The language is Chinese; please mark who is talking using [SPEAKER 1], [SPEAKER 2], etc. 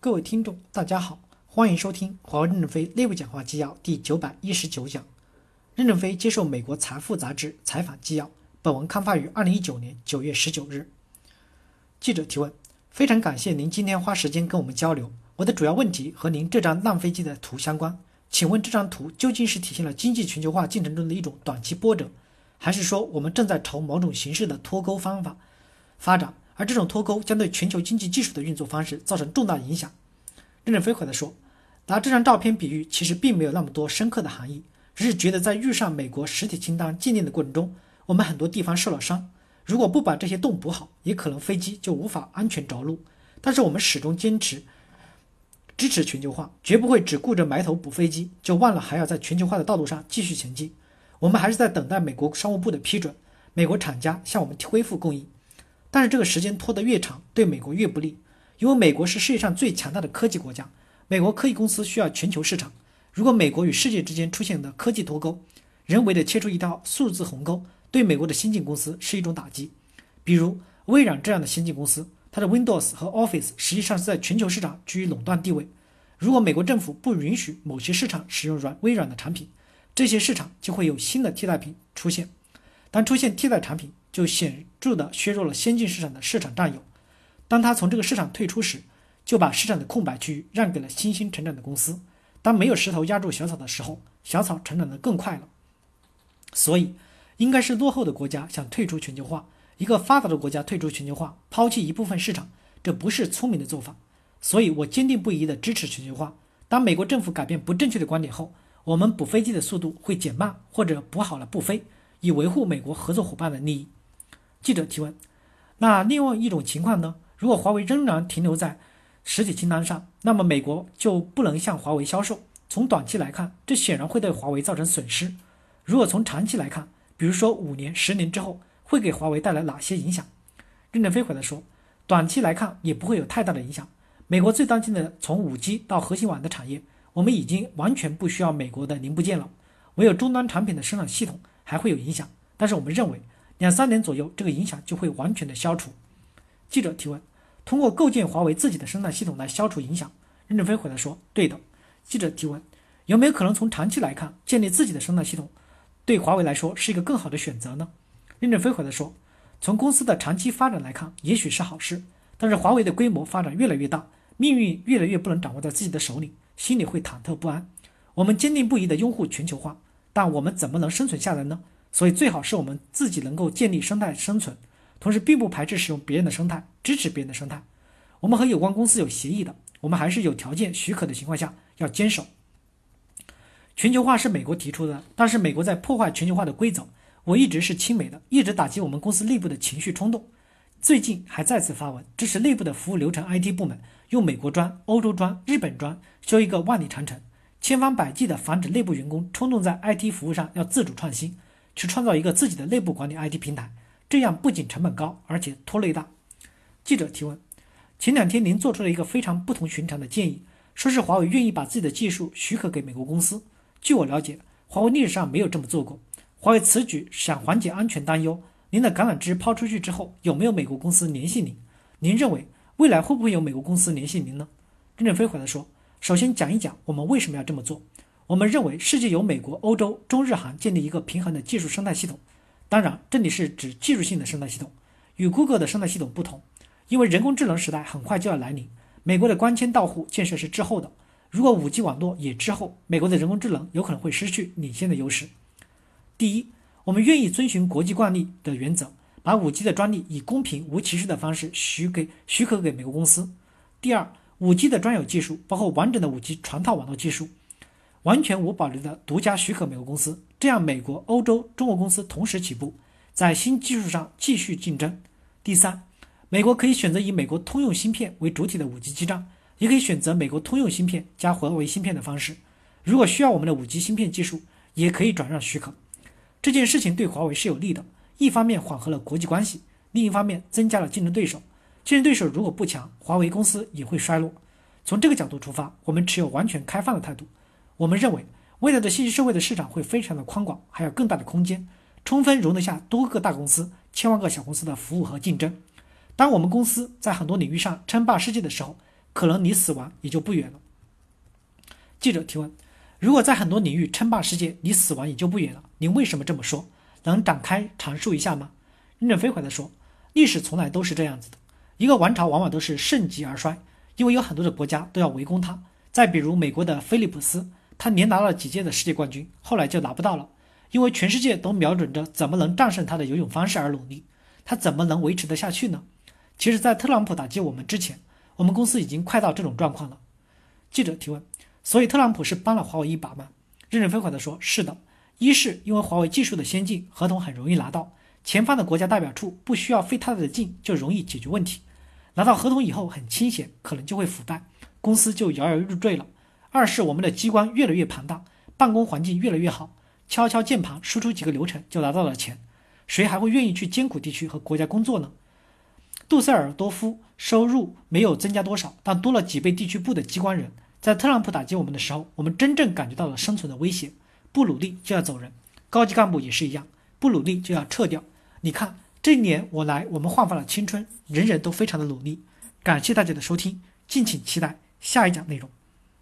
[SPEAKER 1] 各位听众，大家好，欢迎收听华为任正非内部讲话纪要第九百一十九讲。任正非接受美国财富杂志采访纪要。本文刊发于二零一九年九月十九日。记者提问：非常感谢您今天花时间跟我们交流。我的主要问题和您这张烂飞机的图相关。请问这张图究竟是体现了经济全球化进程中的一种短期波折，还是说我们正在朝某种形式的脱钩方法发展？而这种脱钩将对全球经济技术的运作方式造成重大影响。任正非回答说：“拿这张照片比喻，其实并没有那么多深刻的含义，只是觉得在遇上美国实体清单鉴定的过程中，我们很多地方受了伤。如果不把这些洞补好，也可能飞机就无法安全着陆。但是我们始终坚持支持全球化，绝不会只顾着埋头补飞机，就忘了还要在全球化的道路上继续前进。我们还是在等待美国商务部的批准，美国厂家向我们恢复供应。”但是这个时间拖得越长，对美国越不利，因为美国是世界上最强大的科技国家，美国科技公司需要全球市场。如果美国与世界之间出现的科技脱钩，人为的切出一道数字鸿沟，对美国的先进公司是一种打击。比如微软这样的先进公司，它的 Windows 和 Office 实际上是在全球市场居于垄断地位。如果美国政府不允许某些市场使用软微软的产品，这些市场就会有新的替代品出现。当出现替代产品，就显著地削弱了先进市场的市场占有。当他从这个市场退出时，就把市场的空白区域让给了新兴成长的公司。当没有石头压住小草的时候，小草成长得更快了。所以，应该是落后的国家想退出全球化，一个发达的国家退出全球化，抛弃一部分市场，这不是聪明的做法。所以我坚定不移地支持全球化。当美国政府改变不正确的观点后，我们补飞机的速度会减慢，或者补好了不飞，以维护美国合作伙伴的利益。记者提问：那另外一种情况呢？如果华为仍然停留在实体清单上，那么美国就不能向华为销售。从短期来看，这显然会对华为造成损失。如果从长期来看，比如说五年、十年之后，会给华为带来哪些影响？任正非回答说：短期来看也不会有太大的影响。美国最担心的，从五 G 到核心网的产业，我们已经完全不需要美国的零部件了。唯有终端产品的生产系统还会有影响，但是我们认为。两三年左右，这个影响就会完全的消除。记者提问：通过构建华为自己的生态系统来消除影响？任正非回答说：对的。记者提问：有没有可能从长期来看，建立自己的生态系统对华为来说是一个更好的选择呢？任正非回答说：从公司的长期发展来看，也许是好事。但是华为的规模发展越来越大，命运越来越不能掌握在自己的手里，心里会忐忑不安。我们坚定不移地拥护全球化，但我们怎么能生存下来呢？所以最好是我们自己能够建立生态生存，同时并不排斥使用别人的生态，支持别人的生态。我们和有关公司有协议的，我们还是有条件许可的情况下要坚守。全球化是美国提出的，但是美国在破坏全球化的规则。我一直是亲美的，一直打击我们公司内部的情绪冲动。最近还再次发文支持内部的服务流程 IT 部门用美国砖、欧洲砖、日本砖修一个万里长城，千方百计的防止内部员工冲动在 IT 服务上要自主创新。去创造一个自己的内部管理 IT 平台，这样不仅成本高，而且拖累大。记者提问：前两天您做出了一个非常不同寻常的建议，说是华为愿意把自己的技术许可给美国公司。据我了解，华为历史上没有这么做过。华为此举想缓解安全担忧。您的橄榄枝抛出去之后，有没有美国公司联系您？您认为未来会不会有美国公司联系您呢？任正非回答说：首先讲一讲我们为什么要这么做。我们认为世界由美国、欧洲、中日韩建立一个平衡的技术生态系统。当然，这里是指技术性的生态系统，与谷歌的生态系统不同。因为人工智能时代很快就要来临，美国的光纤到户建设是滞后的。如果 5G 网络也滞后，美国的人工智能有可能会失去领先的优势。第一，我们愿意遵循国际惯例的原则，把 5G 的专利以公平无歧视的方式许给许可给美国公司。第二，5G 的专有技术包括完整的 5G 全套网络技术。完全无保留的独家许可美国公司，这样美国、欧洲、中国公司同时起步，在新技术上继续竞争。第三，美国可以选择以美国通用芯片为主体的五 G 基站，也可以选择美国通用芯片加华为芯片的方式。如果需要我们的五 G 芯片技术，也可以转让许可。这件事情对华为是有利的，一方面缓和了国际关系，另一方面增加了竞争对手。竞争对手如果不强，华为公司也会衰落。从这个角度出发，我们持有完全开放的态度。我们认为，未来的信息社会的市场会非常的宽广，还有更大的空间，充分容得下多个大公司、千万个小公司的服务和竞争。当我们公司在很多领域上称霸世界的时候，可能离死亡也就不远了。记者提问：如果在很多领域称霸世界，离死亡也就不远了，您为什么这么说？能展开阐述一下吗？任正非回答说：历史从来都是这样子的，一个王朝往往都是盛极而衰，因为有很多的国家都要围攻它。再比如美国的菲利普斯，他连拿了几届的世界冠军，后来就拿不到了，因为全世界都瞄准着怎么能战胜他的游泳方式而努力，他怎么能维持得下去呢？其实，在特朗普打击我们之前，我们公司已经快到这种状况了。记者提问：所以特朗普是帮了华为一把吗？任正非回答说：是的，一是因为华为技术的先进，合同很容易拿到，前方的国家代表处不需要费太大的劲就容易解决问题，拿到合同以后很清闲，可能就会腐败。公司就摇摇欲坠了。二是我们的机关越来越庞大，办公环境越来越好，敲敲键盘输出几个流程就拿到了钱，谁还会愿意去艰苦地区和国家工作呢？杜塞尔多夫收入没有增加多少，但多了几倍地区部的机关人。在特朗普打击我们的时候，我们真正感觉到了生存的威胁，不努力就要走人。高级干部也是一样，不努力就要撤掉。你看，这一年我来，我们焕发了青春，人人都非常的努力。感谢大家的收听，敬请期待。下一讲内容。